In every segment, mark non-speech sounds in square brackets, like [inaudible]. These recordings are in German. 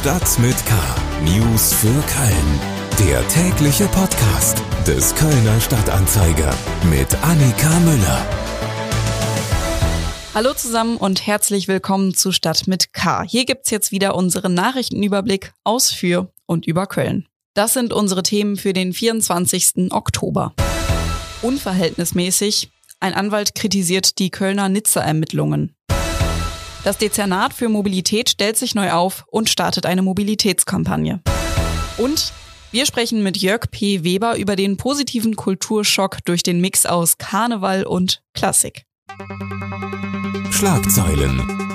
Stadt mit K. News für Köln. Der tägliche Podcast des Kölner Stadtanzeiger mit Annika Müller. Hallo zusammen und herzlich willkommen zu Stadt mit K. Hier gibt's jetzt wieder unseren Nachrichtenüberblick aus für und über Köln. Das sind unsere Themen für den 24. Oktober. Unverhältnismäßig. Ein Anwalt kritisiert die Kölner Nizza-Ermittlungen. Das Dezernat für Mobilität stellt sich neu auf und startet eine Mobilitätskampagne. Und wir sprechen mit Jörg P. Weber über den positiven Kulturschock durch den Mix aus Karneval und Klassik. Schlagzeilen.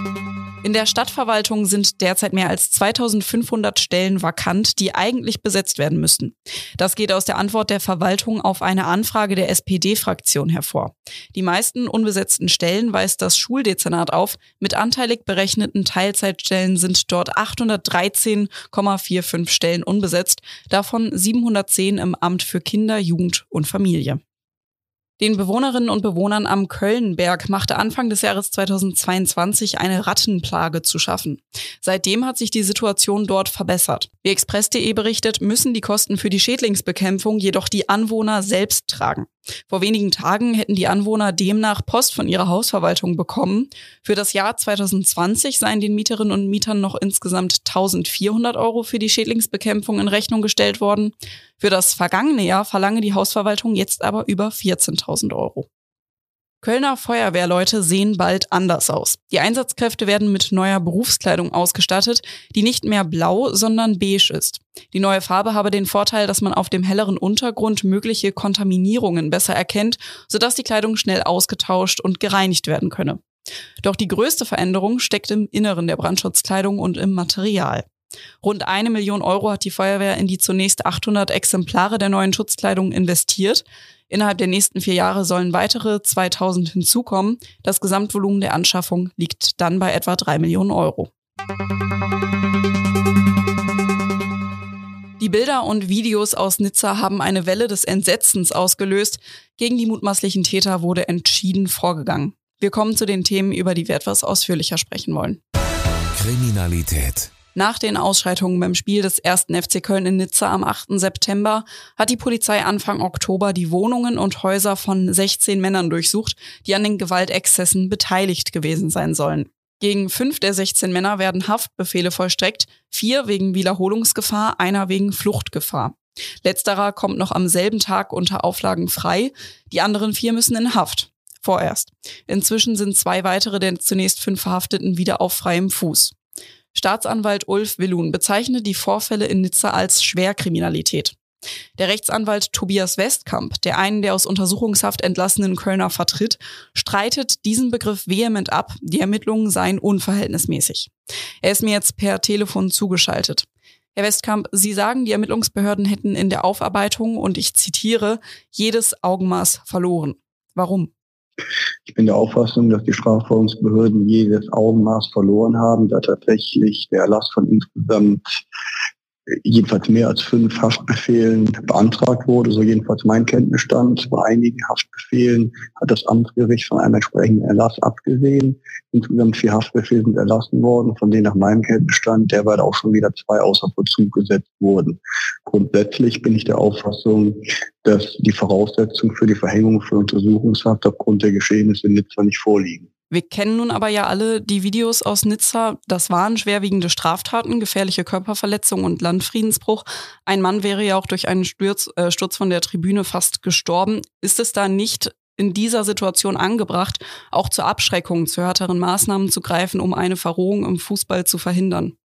In der Stadtverwaltung sind derzeit mehr als 2500 Stellen vakant, die eigentlich besetzt werden müssten. Das geht aus der Antwort der Verwaltung auf eine Anfrage der SPD-Fraktion hervor. Die meisten unbesetzten Stellen weist das Schuldezernat auf. Mit anteilig berechneten Teilzeitstellen sind dort 813,45 Stellen unbesetzt, davon 710 im Amt für Kinder, Jugend und Familie. Den Bewohnerinnen und Bewohnern am Kölnberg machte Anfang des Jahres 2022 eine Rattenplage zu schaffen. Seitdem hat sich die Situation dort verbessert. Wie Express.de berichtet, müssen die Kosten für die Schädlingsbekämpfung jedoch die Anwohner selbst tragen. Vor wenigen Tagen hätten die Anwohner demnach Post von ihrer Hausverwaltung bekommen. Für das Jahr 2020 seien den Mieterinnen und Mietern noch insgesamt 1400 Euro für die Schädlingsbekämpfung in Rechnung gestellt worden. Für das vergangene Jahr verlange die Hausverwaltung jetzt aber über 14.000 Euro. Kölner Feuerwehrleute sehen bald anders aus. Die Einsatzkräfte werden mit neuer Berufskleidung ausgestattet, die nicht mehr blau, sondern beige ist. Die neue Farbe habe den Vorteil, dass man auf dem helleren Untergrund mögliche Kontaminierungen besser erkennt, sodass die Kleidung schnell ausgetauscht und gereinigt werden könne. Doch die größte Veränderung steckt im Inneren der Brandschutzkleidung und im Material. Rund eine Million Euro hat die Feuerwehr in die zunächst 800 Exemplare der neuen Schutzkleidung investiert. Innerhalb der nächsten vier Jahre sollen weitere 2000 hinzukommen. Das Gesamtvolumen der Anschaffung liegt dann bei etwa drei Millionen Euro. Die Bilder und Videos aus Nizza haben eine Welle des Entsetzens ausgelöst. Gegen die mutmaßlichen Täter wurde entschieden vorgegangen. Wir kommen zu den Themen, über die wir etwas ausführlicher sprechen wollen. Kriminalität. Nach den Ausschreitungen beim Spiel des ersten FC Köln in Nizza am 8. September hat die Polizei Anfang Oktober die Wohnungen und Häuser von 16 Männern durchsucht, die an den Gewaltexzessen beteiligt gewesen sein sollen. Gegen fünf der 16 Männer werden Haftbefehle vollstreckt, vier wegen Wiederholungsgefahr, einer wegen Fluchtgefahr. Letzterer kommt noch am selben Tag unter Auflagen frei, die anderen vier müssen in Haft. Vorerst. Inzwischen sind zwei weitere der zunächst fünf Verhafteten wieder auf freiem Fuß. Staatsanwalt Ulf Willun bezeichnet die Vorfälle in Nizza als Schwerkriminalität. Der Rechtsanwalt Tobias Westkamp, der einen der aus Untersuchungshaft entlassenen Kölner vertritt, streitet diesen Begriff vehement ab, die Ermittlungen seien unverhältnismäßig. Er ist mir jetzt per Telefon zugeschaltet. Herr Westkamp, Sie sagen, die Ermittlungsbehörden hätten in der Aufarbeitung, und ich zitiere, jedes Augenmaß verloren. Warum? Ich bin der Auffassung, dass die Strafverfolgungsbehörden jedes Augenmaß verloren haben, da tatsächlich der Erlass von insgesamt jedenfalls mehr als fünf Haftbefehlen beantragt wurde, so jedenfalls mein Kenntnisstand. Bei einigen Haftbefehlen hat das Amtsgericht von einem entsprechenden Erlass abgesehen. Insgesamt vier Haftbefehle sind erlassen worden, von denen nach meinem Kenntnisstand derweil auch schon wieder zwei außer Vollzug gesetzt wurden. Grundsätzlich bin ich der Auffassung, dass die Voraussetzungen für die Verhängung für Untersuchungshaft aufgrund der Geschehnisse in Nizza nicht vorliegen. Wir kennen nun aber ja alle die Videos aus Nizza. Das waren schwerwiegende Straftaten, gefährliche Körperverletzung und Landfriedensbruch. Ein Mann wäre ja auch durch einen Sturz, äh, Sturz von der Tribüne fast gestorben. Ist es da nicht in dieser Situation angebracht, auch zur Abschreckung, zu härteren Maßnahmen zu greifen, um eine Verrohung im Fußball zu verhindern?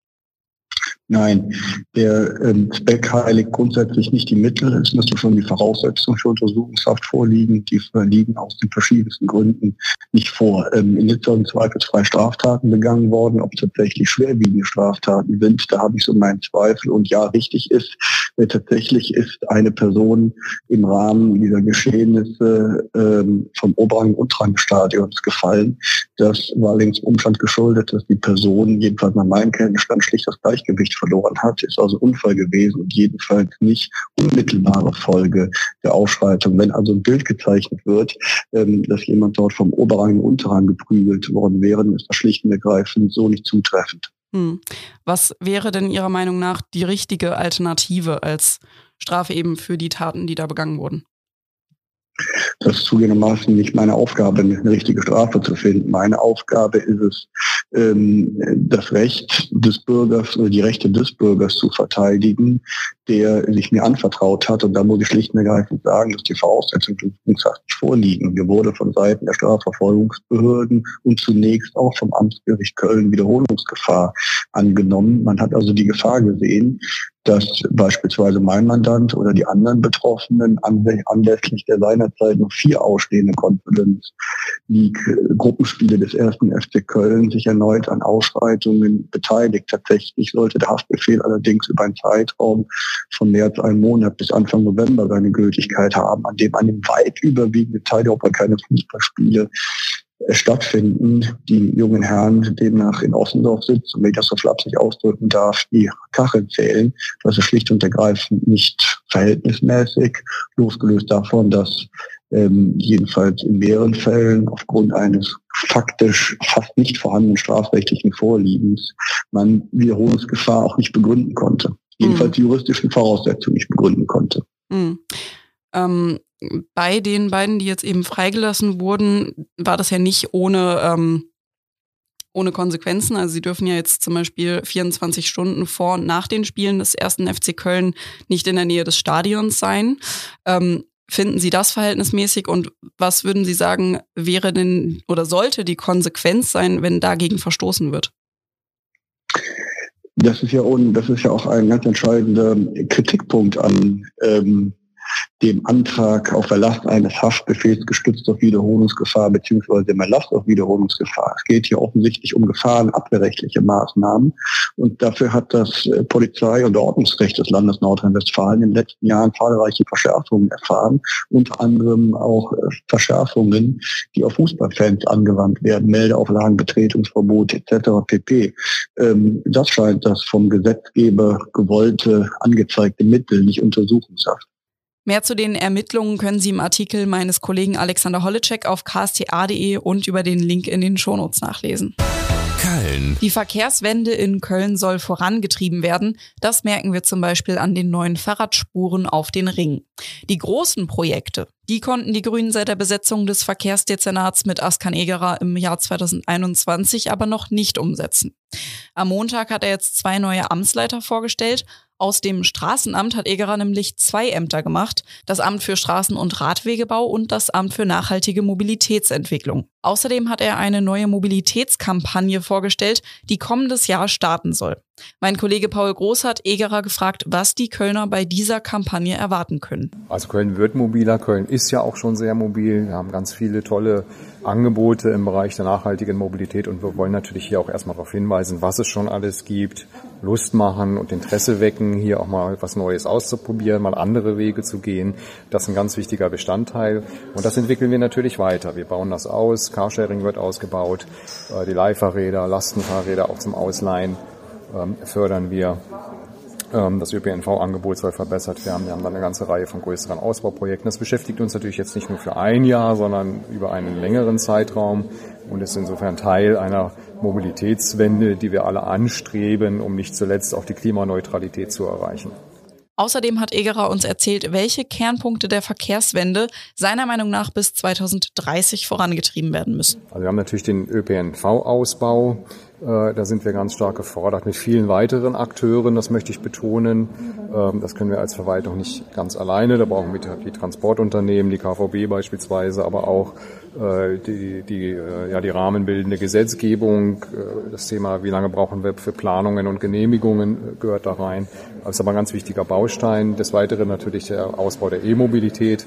Nein, der ähm, Zweck heiligt grundsätzlich nicht die Mittel. Es müssen schon die Voraussetzungen für Untersuchungshaft vorliegen. Die liegen aus den verschiedensten Gründen nicht vor. Ähm, in Nizza sind zweifelsfrei Straftaten begangen worden. Ob tatsächlich schwerwiegende Straftaten sind, da habe ich so meinen Zweifel. Und ja, richtig ist, äh, tatsächlich ist eine Person im Rahmen dieser Geschehnisse ähm, vom Oberrang- und Unterrangstadions gefallen. Das war allerdings Umstand geschuldet, dass die Person, jedenfalls nach meinem Kenntnisstand, schlicht das Gleichgewicht verloren hat, ist also Unfall gewesen und jedenfalls nicht unmittelbare Folge der Ausschreitung. Wenn also ein Bild gezeichnet wird, ähm, dass jemand dort vom Oberrang und Unterrang geprügelt worden wäre, ist das schlicht und ergreifend so nicht zutreffend. Hm. Was wäre denn Ihrer Meinung nach die richtige Alternative als Strafe eben für die Taten, die da begangen wurden? Das ist zugegebenermaßen nicht meine Aufgabe, eine richtige Strafe zu finden. Meine Aufgabe ist es, ähm, das Recht des Bürgers oder die Rechte des Bürgers zu verteidigen, der sich mir anvertraut hat. Und da muss ich schlicht und ergreifend sagen, dass die Voraussetzungen vorliegen. Mir wurde von Seiten der Strafverfolgungsbehörden und zunächst auch vom Amtsgericht Köln Wiederholungsgefahr angenommen. Man hat also die Gefahr gesehen, dass beispielsweise mein Mandant oder die anderen Betroffenen anlässlich der seinerzeit noch vier ausstehende Conference League Gruppenspiele des ersten FC Köln sich erneut an Ausschreitungen beteiligt. Tatsächlich sollte der Haftbefehl allerdings über einen Zeitraum von mehr als einem Monat bis Anfang November seine Gültigkeit haben, an dem einem weit überwiegenden Teil der Opfer keine Fußballspiele äh, stattfinden. Die jungen Herren demnach in Ossendorf sitzen wenn ich das so flapsig ausdrücken darf, die Kachel zählen. Das ist schlicht und ergreifend nicht verhältnismäßig, losgelöst davon, dass ähm, jedenfalls in mehreren Fällen aufgrund eines faktisch fast nicht vorhandenen strafrechtlichen Vorliebens man Wiederholungsgefahr auch nicht begründen konnte. Jedenfalls die juristischen Voraussetzungen nicht begründen konnte. Mhm. Ähm, bei den beiden, die jetzt eben freigelassen wurden, war das ja nicht ohne, ähm, ohne Konsequenzen. Also sie dürfen ja jetzt zum Beispiel 24 Stunden vor und nach den Spielen des ersten FC Köln nicht in der Nähe des Stadions sein. Ähm, finden Sie das verhältnismäßig und was würden Sie sagen, wäre denn oder sollte die Konsequenz sein, wenn dagegen verstoßen wird? Das ist ja, das ist ja auch ein ganz entscheidender Kritikpunkt an ähm, dem Antrag auf Erlass eines Haftbefehls gestützt auf Wiederholungsgefahr bzw. dem Erlass auf Wiederholungsgefahr. Es geht hier offensichtlich um gefahrenabwehrrechtliche Maßnahmen und dafür hat das äh, Polizei- und Ordnungsrecht des Landes Nordrhein-Westfalen in den letzten Jahren zahlreiche Verschärfungen erfahren, unter anderem auch äh, Verschärfungen, die auf Fußballfans angewandt werden, Meldeauflagen, Betretungsverbot etc. pp. Ähm, das scheint das vom Gesetzgeber gewollte angezeigte Mittel, nicht Untersuchungshaft. Mehr zu den Ermittlungen können Sie im Artikel meines Kollegen Alexander Holleczek auf ksta.de und über den Link in den Shownotes nachlesen. Köln. Die Verkehrswende in Köln soll vorangetrieben werden. Das merken wir zum Beispiel an den neuen Fahrradspuren auf den Ringen. Die großen Projekte, die konnten die Grünen seit der Besetzung des Verkehrsdezernats mit Askan Egerer im Jahr 2021 aber noch nicht umsetzen. Am Montag hat er jetzt zwei neue Amtsleiter vorgestellt. Aus dem Straßenamt hat Egerer nämlich zwei Ämter gemacht, das Amt für Straßen- und Radwegebau und das Amt für nachhaltige Mobilitätsentwicklung. Außerdem hat er eine neue Mobilitätskampagne vorgestellt, die kommendes Jahr starten soll. Mein Kollege Paul Groß hat Egerer gefragt, was die Kölner bei dieser Kampagne erwarten können. Also Köln wird mobiler, Köln ist ja auch schon sehr mobil. Wir haben ganz viele tolle Angebote im Bereich der nachhaltigen Mobilität und wir wollen natürlich hier auch erstmal darauf hinweisen, was es schon alles gibt, Lust machen und Interesse wecken, hier auch mal was Neues auszuprobieren, mal andere Wege zu gehen. Das ist ein ganz wichtiger Bestandteil und das entwickeln wir natürlich weiter. Wir bauen das aus, Carsharing wird ausgebaut, äh, die Leihfahrräder, Lastenfahrräder auch zum Ausleihen ähm, fördern wir. Ähm, das ÖPNV-Angebot soll verbessert werden. Wir haben dann eine ganze Reihe von größeren Ausbauprojekten. Das beschäftigt uns natürlich jetzt nicht nur für ein Jahr, sondern über einen längeren Zeitraum und ist insofern Teil einer Mobilitätswende, die wir alle anstreben, um nicht zuletzt auch die Klimaneutralität zu erreichen. Außerdem hat Egerer uns erzählt, welche Kernpunkte der Verkehrswende seiner Meinung nach bis 2030 vorangetrieben werden müssen. Also wir haben natürlich den ÖPNV-Ausbau. Äh, da sind wir ganz stark gefordert mit vielen weiteren Akteuren, das möchte ich betonen. Ähm, das können wir als Verwaltung nicht ganz alleine. Da brauchen wir die Transportunternehmen, die KVB beispielsweise, aber auch äh, die, die, äh, ja, die rahmenbildende Gesetzgebung. Das Thema, wie lange brauchen wir für Planungen und Genehmigungen, gehört da rein. Das ist aber ein ganz wichtiger Baustein. Des Weiteren natürlich der Ausbau der E-Mobilität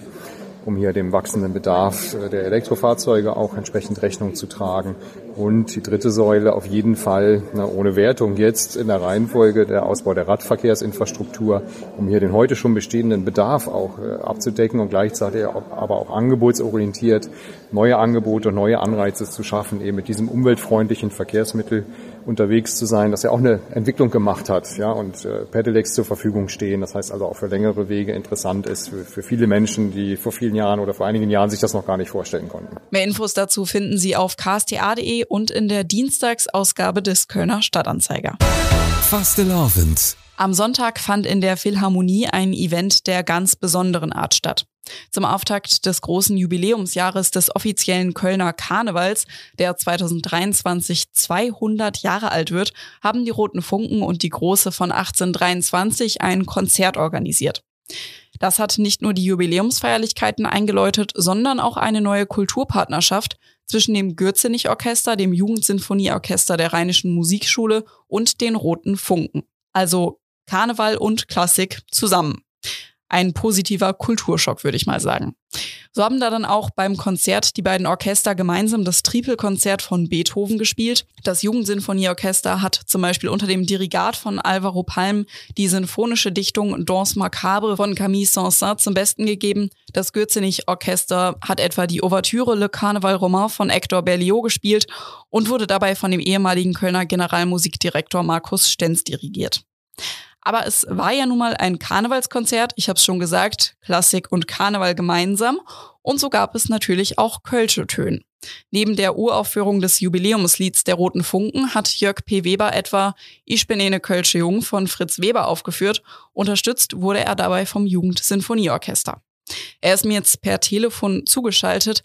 um hier dem wachsenden Bedarf äh, der Elektrofahrzeuge auch entsprechend Rechnung zu tragen. Und die dritte Säule auf jeden Fall, na, ohne Wertung jetzt in der Reihenfolge der Ausbau der Radverkehrsinfrastruktur, um hier den heute schon bestehenden Bedarf auch äh, abzudecken und gleichzeitig aber auch angebotsorientiert neue Angebote und neue Anreize zu schaffen, eben mit diesem umweltfreundlichen Verkehrsmittel unterwegs zu sein, dass er auch eine Entwicklung gemacht hat, ja, und äh, Pedelecs zur Verfügung stehen. Das heißt also auch für längere Wege interessant ist für, für viele Menschen, die vor vielen Jahren oder vor einigen Jahren sich das noch gar nicht vorstellen konnten. Mehr Infos dazu finden Sie auf ksta.de und in der Dienstagsausgabe des Kölner Stadtanzeiger. Fastelovend. Am Sonntag fand in der Philharmonie ein Event der ganz besonderen Art statt. Zum Auftakt des großen Jubiläumsjahres des offiziellen Kölner Karnevals, der 2023 200 Jahre alt wird, haben die Roten Funken und die Große von 1823 ein Konzert organisiert. Das hat nicht nur die Jubiläumsfeierlichkeiten eingeläutet, sondern auch eine neue Kulturpartnerschaft zwischen dem Gürzenich-Orchester, dem Jugendsinfonieorchester der Rheinischen Musikschule und den Roten Funken. Also Karneval und Klassik zusammen ein positiver Kulturschock, würde ich mal sagen. So haben da dann auch beim Konzert die beiden Orchester gemeinsam das Tripelkonzert von Beethoven gespielt. Das Jugendsinfonieorchester hat zum Beispiel unter dem Dirigat von Alvaro Palm die sinfonische Dichtung Danse Macabre von Camille Saint-Saëns zum Besten gegeben. Das Gürzenich-Orchester hat etwa die Ouvertüre Le Carnaval Romain von Hector Berlioz gespielt und wurde dabei von dem ehemaligen Kölner Generalmusikdirektor Markus Stenz dirigiert. Aber es war ja nun mal ein Karnevalskonzert, ich habe es schon gesagt, Klassik und Karneval gemeinsam. Und so gab es natürlich auch Kölsche Töne. Neben der Uraufführung des Jubiläumslieds der Roten Funken hat Jörg P. Weber etwa Ich bin eine Kölsche Jung von Fritz Weber aufgeführt. Unterstützt wurde er dabei vom Jugendsinfonieorchester. Er ist mir jetzt per Telefon zugeschaltet.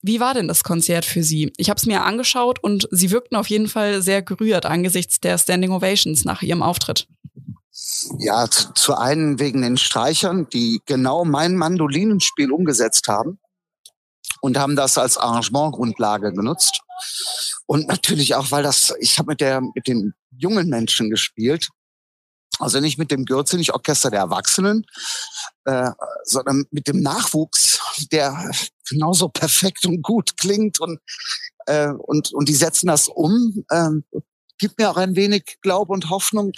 Wie war denn das Konzert für Sie? Ich habe es mir angeschaut und Sie wirkten auf jeden Fall sehr gerührt angesichts der Standing Ovations nach Ihrem Auftritt. Ja, zu, zu einen wegen den Streichern, die genau mein Mandolinenspiel umgesetzt haben und haben das als Arrangementgrundlage genutzt. Und natürlich auch, weil das, ich habe mit der mit den jungen Menschen gespielt, also nicht mit dem Gürzenich-Orchester der Erwachsenen, äh, sondern mit dem Nachwuchs, der genauso perfekt und gut klingt und äh, und und die setzen das um. Äh, gibt mir auch ein wenig Glaube und Hoffnung,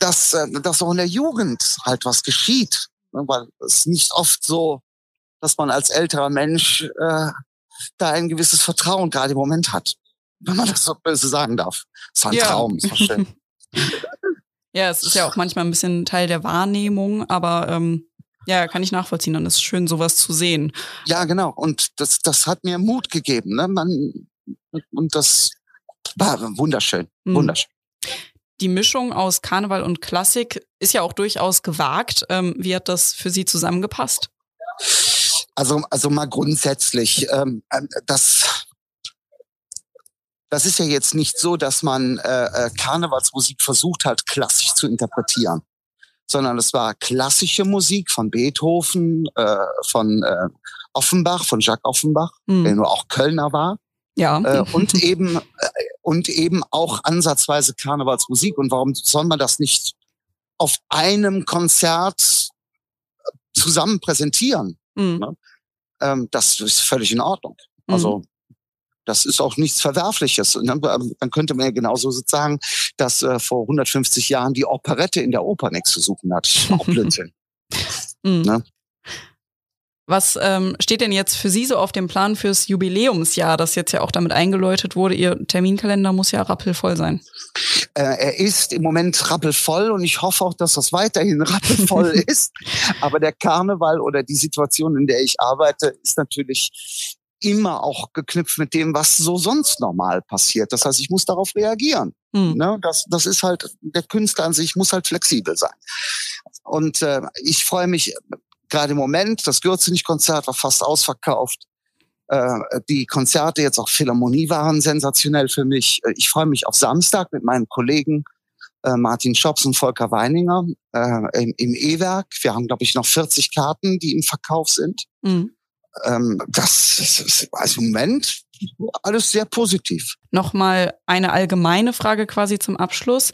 dass, äh, dass auch in der Jugend halt was geschieht. Ne, weil es nicht oft so, dass man als älterer Mensch äh, da ein gewisses Vertrauen gerade im Moment hat. Wenn man das so böse sagen darf. Es war ein ja. Traum, war schön. [laughs] ja, es ist ja auch manchmal ein bisschen Teil der Wahrnehmung, aber ähm, ja, kann ich nachvollziehen. Dann ist es schön, sowas zu sehen. Ja, genau. Und das, das hat mir Mut gegeben. Ne? Man, und das war wunderschön. Mhm. Wunderschön die Mischung aus Karneval und Klassik ist ja auch durchaus gewagt. Ähm, wie hat das für Sie zusammengepasst? Also, also mal grundsätzlich, ähm, ähm, das, das ist ja jetzt nicht so, dass man äh, äh, Karnevalsmusik versucht hat, klassisch zu interpretieren, sondern es war klassische Musik von Beethoven, äh, von äh, Offenbach, von Jacques Offenbach, mhm. der nur auch Kölner war. Ja. Äh, und [laughs] eben äh, und eben auch ansatzweise Karnevalsmusik. Und warum soll man das nicht auf einem Konzert zusammen präsentieren? Mhm. Ne? Ähm, das ist völlig in Ordnung. Mhm. Also das ist auch nichts Verwerfliches. Ne? Dann könnte man ja genauso sagen, dass äh, vor 150 Jahren die Operette in der Oper nichts zu suchen hat. Auch [laughs] Blödsinn. mhm. ne? Was ähm, steht denn jetzt für Sie so auf dem Plan fürs Jubiläumsjahr, das jetzt ja auch damit eingeläutet wurde? Ihr Terminkalender muss ja rappelvoll sein. Äh, er ist im Moment rappelvoll und ich hoffe auch, dass das weiterhin [laughs] rappelvoll ist. Aber der Karneval oder die Situation, in der ich arbeite, ist natürlich immer auch geknüpft mit dem, was so sonst normal passiert. Das heißt, ich muss darauf reagieren. Mhm. Ne? Das, das ist halt, der Künstler an sich muss halt flexibel sein. Und äh, ich freue mich gerade im Moment, das Gürzenich-Konzert war fast ausverkauft. Äh, die Konzerte jetzt auch Philharmonie waren sensationell für mich. Äh, ich freue mich auf Samstag mit meinen Kollegen äh, Martin Schops und Volker Weininger äh, im, im E-Werk. Wir haben, glaube ich, noch 40 Karten, die im Verkauf sind. Mhm. Ähm, das ist also im Moment alles sehr positiv. Nochmal eine allgemeine Frage quasi zum Abschluss.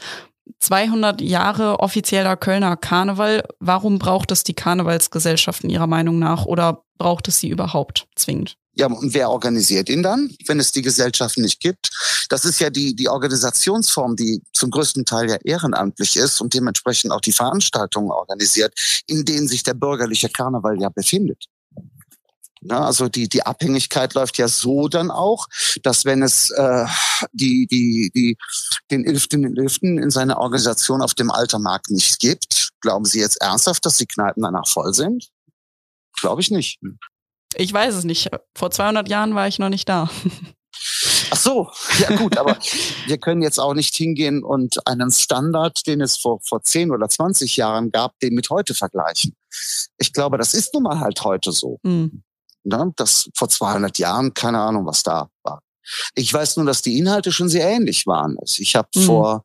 200 Jahre offizieller Kölner Karneval. Warum braucht es die Karnevalsgesellschaften Ihrer Meinung nach oder braucht es sie überhaupt zwingend? Ja, und wer organisiert ihn dann, wenn es die Gesellschaften nicht gibt? Das ist ja die, die Organisationsform, die zum größten Teil ja ehrenamtlich ist und dementsprechend auch die Veranstaltungen organisiert, in denen sich der bürgerliche Karneval ja befindet. Ne? Also die, die Abhängigkeit läuft ja so dann auch, dass wenn es äh, die, die, die, den Ilften den Ilften in seiner Organisation auf dem Altermarkt nicht gibt, glauben Sie jetzt ernsthaft, dass die Kneipen danach voll sind? Glaube ich nicht. Ich weiß es nicht. Vor 200 Jahren war ich noch nicht da. [laughs] Ach so, ja gut, aber wir können jetzt auch nicht hingehen und einen Standard, den es vor, vor 10 oder 20 Jahren gab, den mit heute vergleichen. Ich glaube, das ist nun mal halt heute so. Mhm. Ne? Das vor 200 Jahren, keine Ahnung, was da war. Ich weiß nur, dass die Inhalte schon sehr ähnlich waren. Also ich habe mhm. vor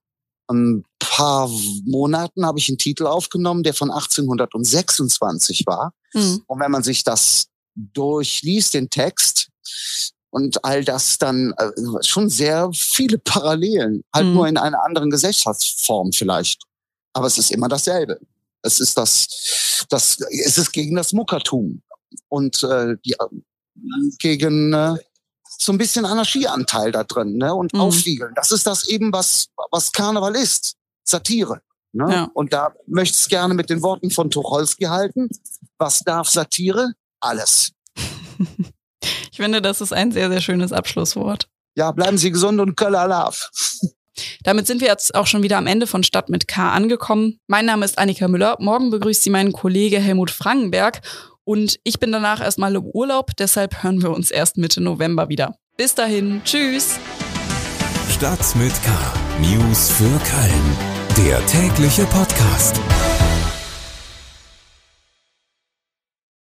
ein paar Monaten habe ich einen Titel aufgenommen, der von 1826 war. Mhm. Und wenn man sich das durchliest, den Text, und all das dann äh, schon sehr viele Parallelen, halt mhm. nur in einer anderen Gesellschaftsform vielleicht. Aber es ist immer dasselbe. Es ist das, das es ist gegen das Muckertum und äh, die, gegen äh, so ein bisschen Anarchieanteil da drin ne? und mhm. Aufwiegeln. Das ist das eben, was, was Karneval ist. Satire. Ne? Ja. Und da möchte ich es gerne mit den Worten von Tucholsky halten. Was darf Satire? Alles. [laughs] ich finde, das ist ein sehr, sehr schönes Abschlusswort. Ja, bleiben Sie gesund und Köller Love. Damit sind wir jetzt auch schon wieder am Ende von Stadt mit K angekommen. Mein Name ist Annika Müller. Morgen begrüßt Sie meinen Kollege Helmut Frankenberg und ich bin danach erstmal im Urlaub, deshalb hören wir uns erst Mitte November wieder. Bis dahin, tschüss. Stadt mit K. News für Köln. Der tägliche Podcast.